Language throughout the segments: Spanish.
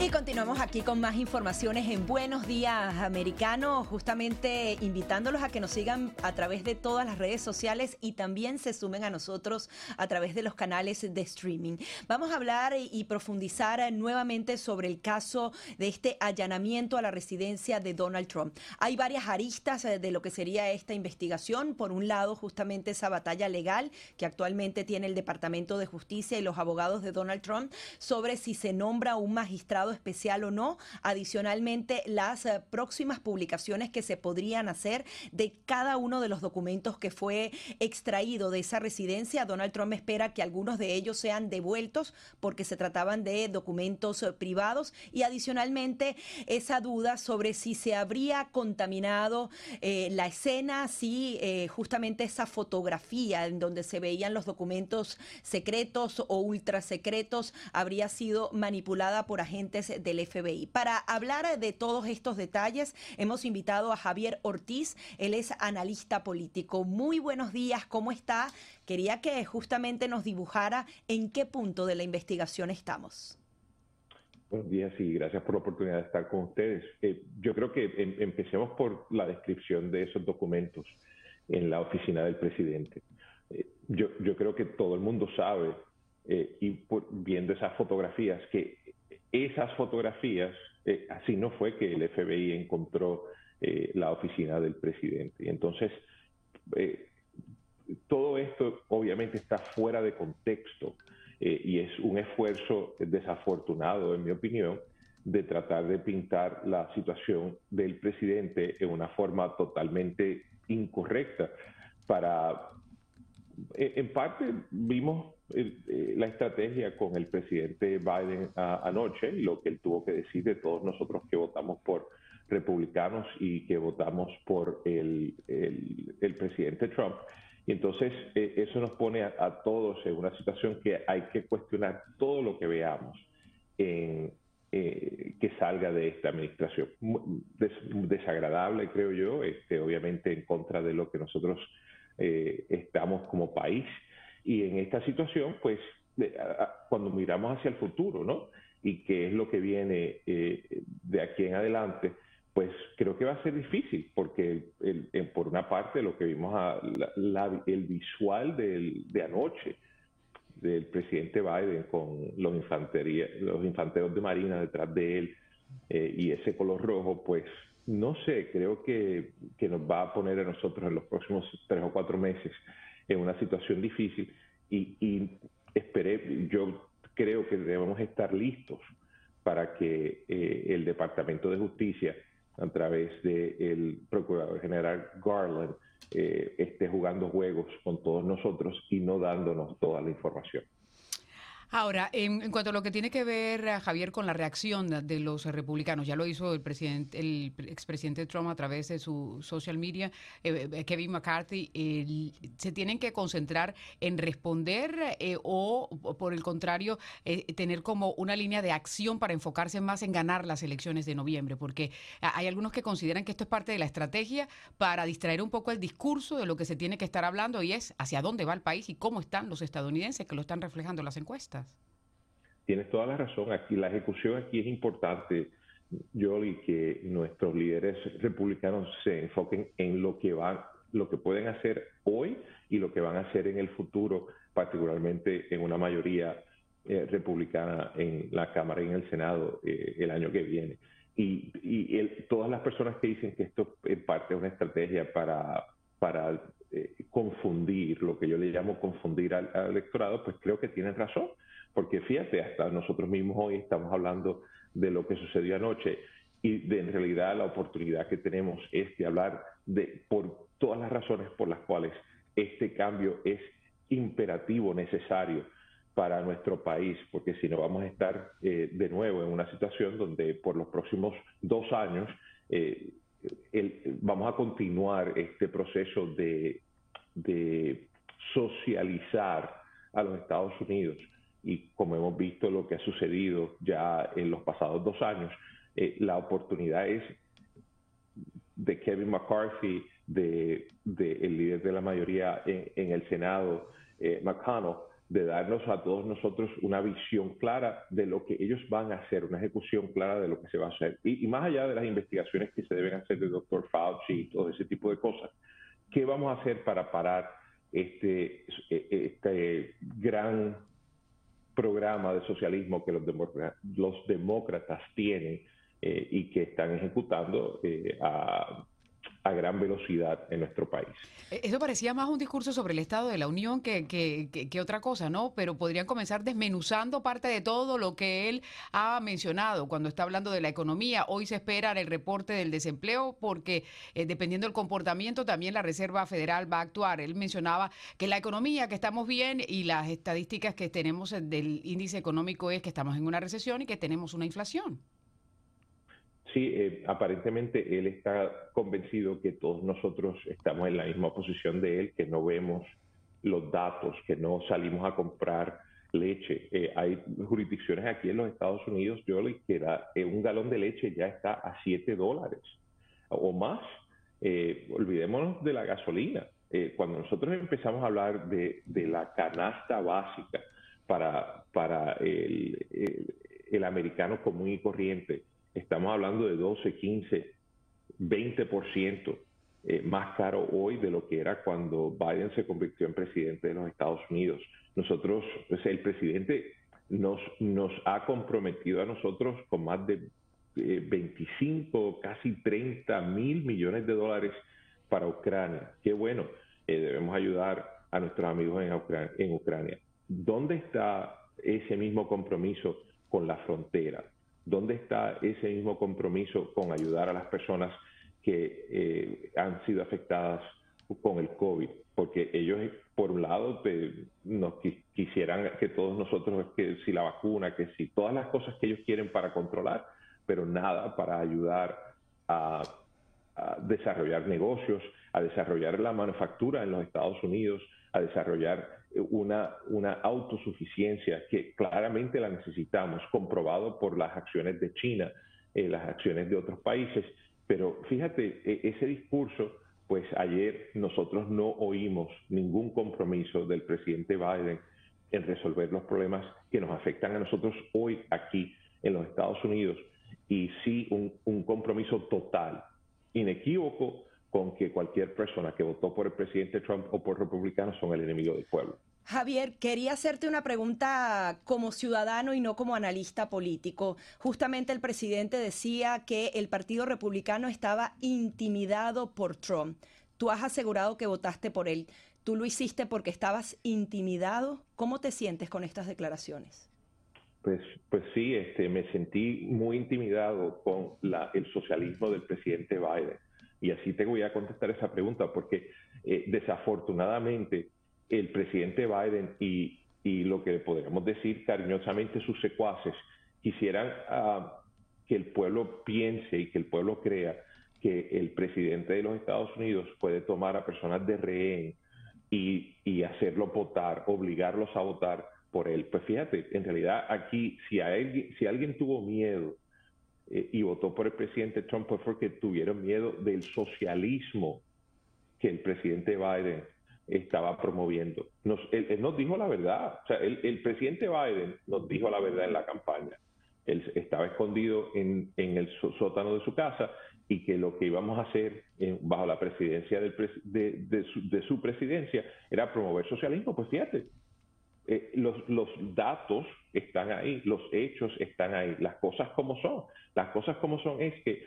Y continuamos aquí con más informaciones en Buenos Días Americano, justamente invitándolos a que nos sigan a través de todas las redes sociales y también se sumen a nosotros a través de los canales de streaming. Vamos a hablar y profundizar nuevamente sobre el caso de este allanamiento a la residencia de Donald Trump. Hay varias aristas de lo que sería esta investigación. Por un lado, justamente esa batalla legal que actualmente tiene el Departamento de Justicia y los abogados de Donald Trump sobre si se nombra un magistrado especial o no. Adicionalmente, las eh, próximas publicaciones que se podrían hacer de cada uno de los documentos que fue extraído de esa residencia. Donald Trump espera que algunos de ellos sean devueltos porque se trataban de documentos eh, privados y adicionalmente esa duda sobre si se habría contaminado eh, la escena, si justamente esa fotografía en donde se veían los documentos secretos o ultra secretos habría sido manipulada por agentes del FBI. Para hablar de todos estos detalles, hemos invitado a Javier Ortiz, él es analista político. Muy buenos días, ¿cómo está? Quería que justamente nos dibujara en qué punto de la investigación estamos. Buenos días y gracias por la oportunidad de estar con ustedes. Eh, yo creo que em, empecemos por la descripción de esos documentos en la oficina del presidente. Eh, yo, yo, creo que todo el mundo sabe, eh, y viendo esas fotografías, que esas fotografías, eh, así no fue que el FBI encontró eh, la oficina del presidente. Entonces, eh, todo esto obviamente está fuera de contexto y es un esfuerzo desafortunado, en mi opinión, de tratar de pintar la situación del presidente en una forma totalmente incorrecta para en parte vimos eh, la estrategia con el presidente Biden anoche y lo que él tuvo que decir de todos nosotros que votamos por republicanos y que votamos por el, el, presidente Trump. Y entonces eh, eso nos pone a, todos en una situación que hay que cuestionar todo lo que veamos en, eh, que salga de esta administración. desagradable, creo yo, este, obviamente en contra de lo que nosotros estamos como país y en esta situación, pues, cuando miramos hacia el futuro, ¿no? Y qué es lo que viene eh, de aquí en adelante, pues creo que va a ser difícil, porque por una parte lo que vimos, a, el visual de anoche del presidente Biden con los, infantería, los infanteros de marina detrás de él eh, y ese color rojo, pues no sé, creo que, que nos va a poner a nosotros en los próximos tres o cuatro meses en una situación difícil y, y esperé, yo creo que debemos estar listos para que eh, el Departamento de Justicia, a través del Procurador General Garland, eh, esté jugando juegos con todos nosotros y no dándonos toda la información. Ahora, en, cuanto a lo que tiene que ver, eh, Javier, con la reacción de los republicanos, ya lo hizo el presidente, el expresidente Trump a través de su social media, eh, eh, Kevin McCarthy, se tienen que concentrar en responder o, por el contrario, tener como una línea de acción para enfocarse más en ganar las elecciones de noviembre, porque hay algunos que consideran que esto es parte de la estrategia para distraer un poco el discurso de lo que se tiene que estar hablando y es hacia dónde va el país y cómo están los estadounidenses que lo están reflejando las encuestas. Tienes toda la razón. Aquí la ejecución aquí es importante, Jolie, que nuestros líderes republicanos se enfoquen en lo que van, lo que pueden hacer hoy y lo que van a hacer en el futuro, particularmente en una mayoría eh, republicana en la Cámara y en el Senado eh, el año que viene. Y, todas las personas que dicen que esto es parte de una estrategia para, eh, confundir, lo que yo le llamo confundir al electorado, pues creo que tienen razón porque fíjate, hasta nosotros mismos hoy estamos hablando de lo que sucedió anoche y de, en realidad la oportunidad que tenemos es de hablar de por todas las razones por las cuales este cambio es imperativo, necesario para nuestro país, porque si no vamos a estar eh, de nuevo en una situación donde por los próximos dos años eh, vamos a continuar este proceso de, socializar a los Estados Unidos. Y como hemos visto lo que ha sucedido ya en los pasados dos años, eh, la oportunidad es de Kevin McCarthy, de, el líder de la mayoría en, el Senado, McConnell, de darnos a todos nosotros una visión clara de lo que ellos van a hacer, una ejecución clara de lo que se va a hacer. Y, más allá de las investigaciones que se deben hacer del doctor Fauci y todo ese tipo de cosas, ¿qué vamos a hacer para parar este, este gran programa de socialismo que los, los demócratas tienen eh, y que están ejecutando eh, a a gran velocidad en nuestro país. E, eso parecía más un discurso sobre el Estado de la Unión que, que, otra cosa, ¿no? Pero podrían comenzar desmenuzando parte de todo lo que él ha mencionado cuando está hablando de la economía. Hoy se espera el reporte del desempleo porque eh, dependiendo del comportamiento también la Reserva Federal va a actuar. Él mencionaba que la economía, que estamos bien y las estadísticas que tenemos del índice económico es que estamos en una recesión y que tenemos una inflación. Sí, eh, aparentemente él está convencido que todos nosotros estamos en la misma posición de él, que no vemos los datos, que no salimos a comprar leche. Eh, hay jurisdicciones aquí en los Estados Unidos, yo le que eh, un galón de leche ya está a 7 dólares o más. olvidémonos de la gasolina. cuando nosotros empezamos a hablar de, la canasta básica para, para el americano común y corriente, estamos hablando de 12, 15, 20% más caro hoy de lo que era cuando Biden se convirtió en presidente de los Estados Unidos. Nosotros, pues, el presidente nos, nos ha comprometido a nosotros con más de 25, eh, casi 30 mil millones de dólares para Ucrania. Qué bueno, eh, debemos ayudar a nuestros amigos en Ucrania. ¿Dónde está ese mismo compromiso con la frontera? ¿Dónde está ese mismo compromiso con ayudar a las personas que eh, han sido afectadas con el COVID? Porque ellos, por un lado, nos quisieran que todos nosotros, que si la vacuna, que si todas las cosas que ellos quieren para controlar, pero nada para ayudar a, a desarrollar negocios, a desarrollar la manufactura en los Estados Unidos, a desarrollar una, una autosuficiencia que claramente la necesitamos, comprobado por las acciones de China, eh, las acciones de otros países. Pero fíjate, e, ese discurso, pues ayer nosotros no oímos ningún compromiso del presidente Biden en resolver los problemas que nos afectan a nosotros hoy aquí en los Estados Unidos y sí un, un compromiso total, inequívoco con que cualquier persona que votó por el presidente Trump o por republicanos son el enemigo del pueblo. Javier, quería hacerte una pregunta como ciudadano y no como analista político. Justamente el presidente decía que el Partido Republicano estaba intimidado por Trump. Tú has asegurado que votaste por él. ¿Tú lo hiciste porque estabas intimidado? ¿Cómo te sientes con estas declaraciones? Pues, pues sí, este, me sentí muy intimidado con el socialismo del presidente Biden. Y así te voy a contestar esa pregunta, porque eh, desafortunadamente el presidente Biden y, lo que podríamos decir cariñosamente sus secuaces quisieran ah, que el pueblo piense y que el pueblo crea que el presidente de los Estados Unidos puede tomar a personas de rehén y, hacerlo votar, obligarlos a votar por él. Pues fíjate, en realidad aquí si, alguien, si alguien tuvo miedo eh, y votó por el presidente Trump fue porque tuvieron miedo del socialismo que el presidente Biden estaba promoviendo. Nos, él, nos dijo la verdad. O sea, el, presidente Biden nos dijo la verdad en la campaña. Él estaba escondido en, el sótano de su casa y que lo que íbamos a hacer bajo la presidencia del de, su, de, su, presidencia era promover socialismo. Pues fíjate, eh, los, los datos están ahí, los hechos están ahí, las cosas como son. Las cosas como son es que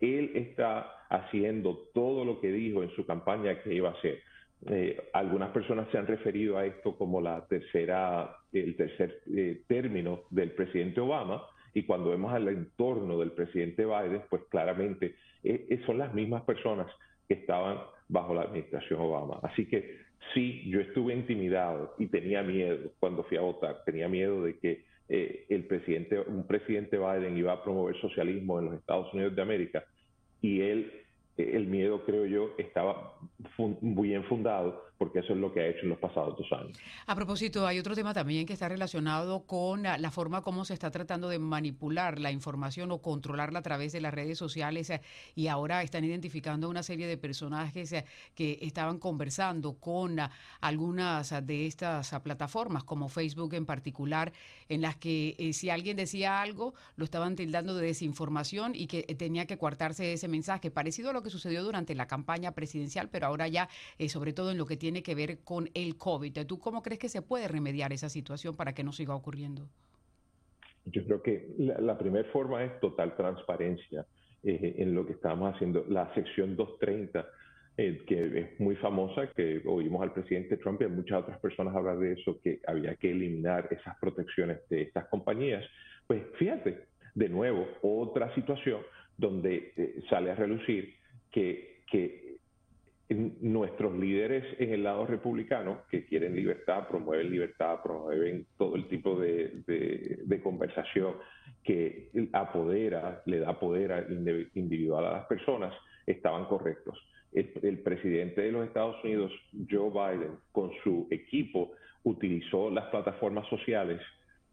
él está haciendo todo lo que dijo en su campaña que iba a hacer. Eh, algunas personas se han referido a esto como la tercera, el tercer eh, término del presidente Obama, y cuando vemos al entorno del presidente Biden, pues claramente eh, son las mismas personas que estaban bajo la administración Obama. Así que sí, yo estuve intimidado y tenía miedo cuando fui a votar, tenía miedo de que el presidente, un presidente Biden iba a promover socialismo en los Estados Unidos de América y él el miedo, creo yo, estaba muy bien fundado porque eso es lo que ha hecho en los pasados dos años. A propósito, hay otro tema también que está relacionado con la forma como se está tratando de manipular la información o controlarla a través de las redes sociales eh, y ahora están identificando una serie de personajes eh, que estaban conversando con algunas de estas plataformas, como Facebook en particular, en las que eh, si alguien decía algo, lo estaban tildando de desinformación y que tenía que coartarse ese mensaje, parecido a lo que sucedió durante la campaña presidencial, pero ahora ya, sobre todo en lo que tiene tiene que ver con el COVID. ¿Tú cómo crees que se puede remediar esa situación para que no siga ocurriendo? Yo creo que la, primera forma es total transparencia eh, en lo que estamos haciendo. La sección 230, eh, que es muy famosa, que oímos al presidente Trump y a muchas otras personas hablar de eso, que había que eliminar esas protecciones de estas compañías. Pues fíjate, de nuevo, otra situación donde eh, sale a relucir que, que nuestros líderes en el lado republicano, que quieren libertad, promueven libertad, promueven todo el tipo de, conversación que apodera, le da poder individual a las personas, estaban correctos. El, presidente de los Estados Unidos, Joe Biden, con su equipo, utilizó las plataformas sociales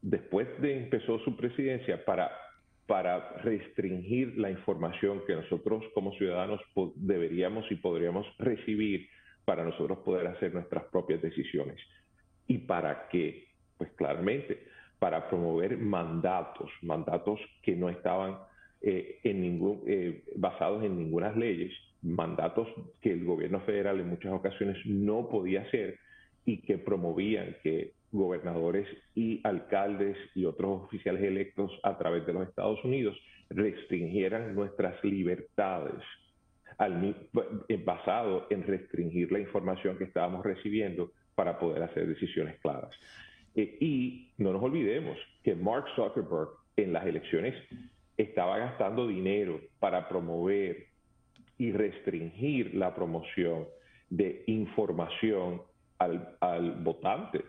después de empezó su presidencia para para restringir la información que nosotros como ciudadanos deberíamos y podríamos recibir para nosotros poder hacer nuestras propias decisiones. ¿Y para qué? Pues claramente, para promover mandatos, mandatos que no estaban eh, en ningún, eh, basados en ninguna leyes, mandatos que el gobierno federal en muchas ocasiones no podía hacer y que promovían que gobernadores y alcaldes y otros oficiales electos a través de los Estados Unidos restringieran nuestras libertades al, eh, basado en restringir la información que estábamos recibiendo para poder hacer decisiones claras. Eh, y no nos olvidemos que Mark Zuckerberg en las elecciones estaba gastando dinero para promover y restringir la promoción de información al, al votante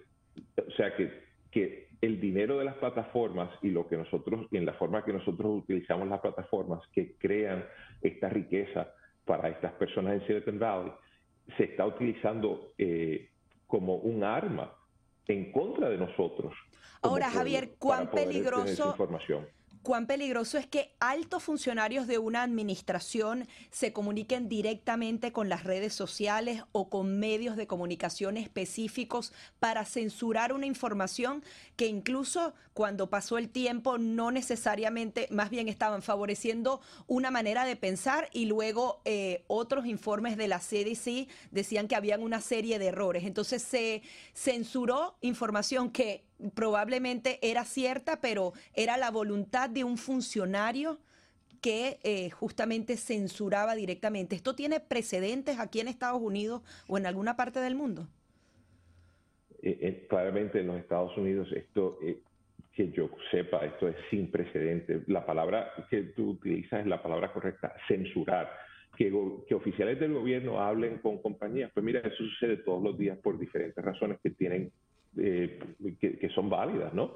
sea que, que el dinero de las plataformas y lo que nosotros, en la forma que nosotros utilizamos las plataformas que crean esta riqueza para estas personas en Silicon Valley, se está utilizando eh, como un arma en contra de nosotros. Ahora, Javier, ¿cuán peligroso, cuán peligroso es que altos funcionarios de una administración se comuniquen directamente con las redes sociales o con medios de comunicación específicos para censurar una información que incluso cuando pasó el tiempo no necesariamente, más bien estaban favoreciendo una manera de pensar y luego eh, otros informes de la CDC decían que habían una serie de errores. Entonces se censuró información que probablemente era cierta, pero era la voluntad de un funcionario que eh, justamente censuraba directamente. ¿Esto tiene precedentes aquí en Estados Unidos o en alguna parte del mundo? Eh, eh, claramente en los Estados Unidos esto, que yo sepa, esto es sin precedentes. La palabra que tú utilizas es la palabra correcta, censurar. Que, que, oficiales del gobierno hablen con compañías. Pues mira, eso sucede todos los días por diferentes razones que tienen eh, que, son válidas, ¿no?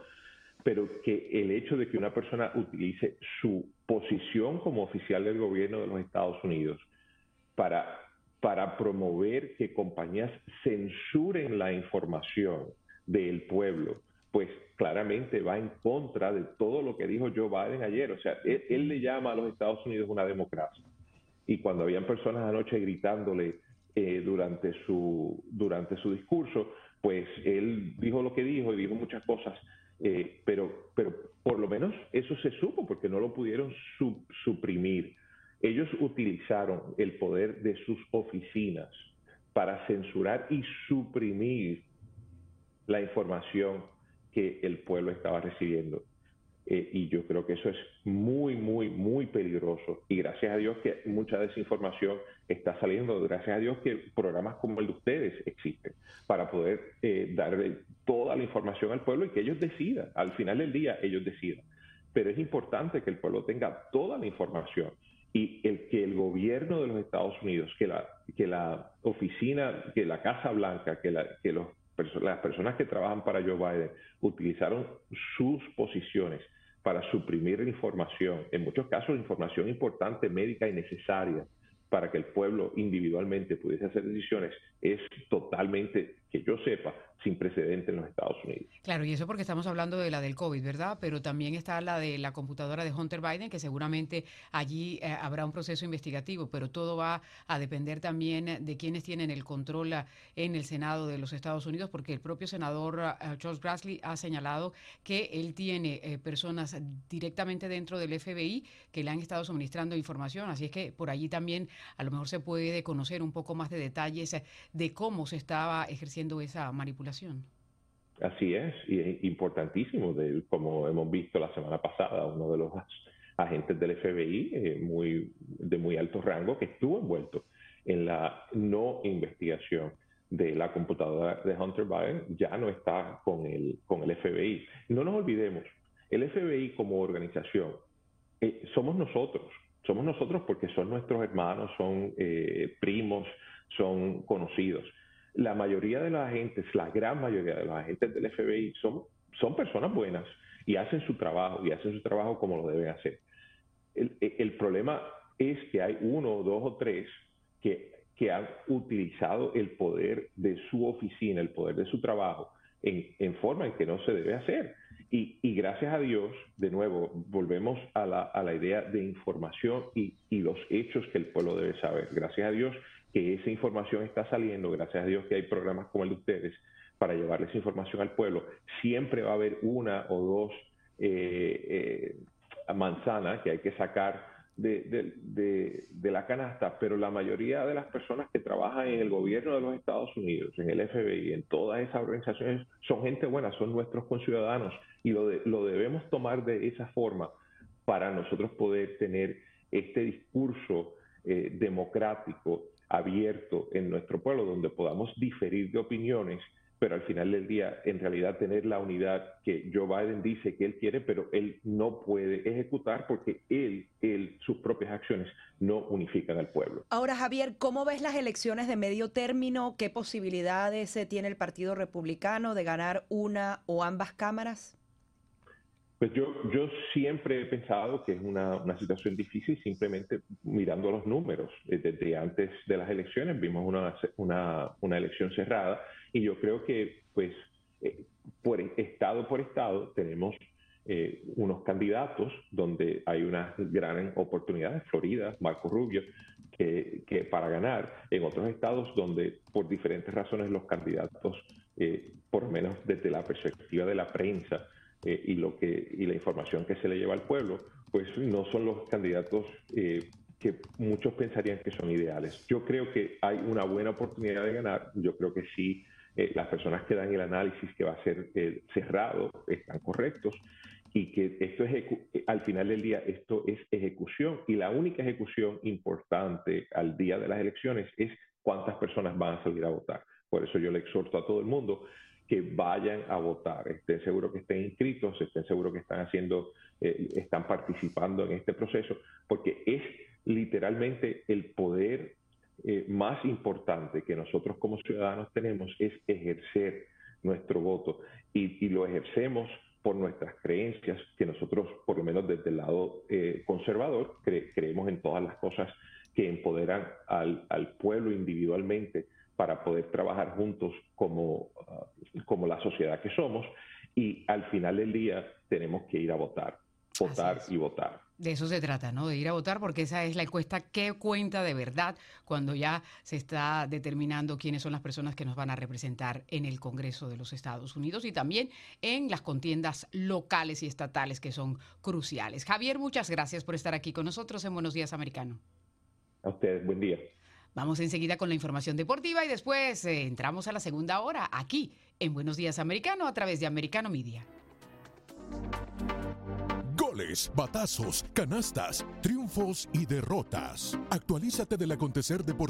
Pero que el hecho de que una persona utilice su posición como oficial del gobierno de los Estados Unidos para, para promover que compañías censuren la información del pueblo, pues claramente va en contra de todo lo que dijo Joe Biden ayer. O sea, él, le llama a los Estados Unidos una democracia. Y cuando habían personas anoche gritándole eh, durante, su, durante su discurso, pues él dijo lo que dijo y dijo muchas cosas, eh, pero, pero por lo menos eso se supo porque no lo pudieron suprimir. Ellos utilizaron el poder de sus oficinas para censurar y suprimir la información que el pueblo estaba recibiendo. Eh, y yo creo que eso es muy, muy, muy peligroso. Y gracias a Dios que mucha desinformación está saliendo, gracias a Dios que programas como el de ustedes existen para poder eh, darle toda la información al pueblo y que ellos decidan. Al final del día, ellos decidan. Pero es importante que el pueblo tenga toda la información y el que el gobierno de los Estados Unidos, que la, que la oficina, que la Casa Blanca, que, la, que los, las personas que trabajan para Joe Biden utilizaron sus posiciones para suprimir información, en muchos casos información importante, médica y necesaria para que el pueblo individualmente pudiese hacer decisiones, es totalmente, que yo sepa, sin precedente en los Estados Unidos. Claro, y eso porque estamos hablando de la del COVID, ¿verdad? Pero también está la de la computadora de Hunter Biden, que seguramente allí eh, habrá un proceso investigativo, pero todo va a depender también de quienes tienen el control eh, en el Senado de los Estados Unidos, porque el propio senador uh, Charles Grassley ha señalado que él tiene eh, personas directamente dentro del FBI que le han estado suministrando información, así es que por allí también a lo mejor se puede conocer un poco más de detalles de cómo se estaba ejerciendo esa manipulación. Así es, y es importantísimo, de, como hemos visto la semana pasada, uno de los agentes del FBI eh, muy, de muy alto rango que estuvo envuelto en la no investigación de la computadora de Hunter Biden ya no está con el, con el FBI. No nos olvidemos, el FBI como organización eh, somos nosotros, somos nosotros porque son nuestros hermanos, son eh, primos, son conocidos la mayoría de los agentes, la gran mayoría de los agentes del FBI son, son personas buenas y hacen su trabajo y hacen su trabajo como lo deben hacer. El, problema es que hay uno, dos o tres que, que, han utilizado el poder de su oficina, el poder de su trabajo, en, en forma en que no se debe hacer. Y, y, gracias a Dios, de nuevo, volvemos a la, a la idea de información y, y, los hechos que el pueblo debe saber. Gracias a Dios que esa información está saliendo, gracias a Dios que hay programas como el de ustedes para llevarles información al pueblo. Siempre va a haber una o dos eh, eh, manzanas que hay que sacar de, la canasta, pero la mayoría de las personas que trabajan en el gobierno de los Estados Unidos, en el FBI, en todas esas organizaciones, son gente buena, son nuestros conciudadanos y lo, debemos tomar de esa forma para nosotros poder tener este discurso eh, democrático abierto en nuestro pueblo, donde podamos diferir de opiniones, pero al final del día, en realidad, tener la unidad que Joe Biden dice que él quiere, pero él no puede ejecutar porque él, él, sus propias acciones no unifican al pueblo. Ahora, Javier, ¿cómo ves las elecciones de medio término? ¿Qué posibilidades eh, tiene el Partido Republicano de ganar una o ambas cámaras? Pues yo, yo siempre he pensado que es una, situación difícil simplemente mirando los números. Eh, desde antes de las elecciones vimos una, una, elección cerrada y yo creo que pues eh, por estado por estado tenemos eh, unos candidatos donde hay una gran oportunidad, Florida, Marco Rubio, que, que, para ganar, en otros estados donde por diferentes razones los candidatos, por lo menos desde la perspectiva de la prensa, eh, y, lo que, y la información que se le lleva al pueblo, pues no son los candidatos eh, que muchos pensarían que son ideales. Yo creo que hay una buena oportunidad de ganar, yo creo que sí, eh, las personas que dan el análisis que va a ser cerrado están correctos y que esto es, al final del día, esto es ejecución y la única ejecución importante al día de las elecciones es cuántas personas van a salir a votar. Por eso yo le exhorto a todo el mundo que vayan a votar, estén seguros que estén inscritos, estén seguros que están haciendo, eh, están participando en este proceso, porque es literalmente el poder eh, más importante que nosotros como ciudadanos tenemos es ejercer nuestro voto. Y, lo ejercemos por nuestras creencias, que nosotros, por lo menos desde el lado eh, conservador, creemos en todas las cosas que empoderan al, al pueblo individualmente para poder trabajar juntos como, ah, como la sociedad que somos y al final del día tenemos que ir a votar, votar y votar. De eso se trata, ¿no? De ir a votar porque esa es la encuesta que cuenta de verdad cuando ya se está determinando quiénes son las personas que nos van a representar en el Congreso de los Estados Unidos y también en las contiendas locales y estatales que son cruciales. Javier, muchas gracias por estar aquí con nosotros en Buenos Días Americano. A ustedes, buen día. Vamos enseguida con la información deportiva y después eh, entramos a la segunda hora aquí en Buenos Días Americano a través de Americano Media. goles, batazos, canastas, triunfos y derrotas. Actualízate del acontecer deportivo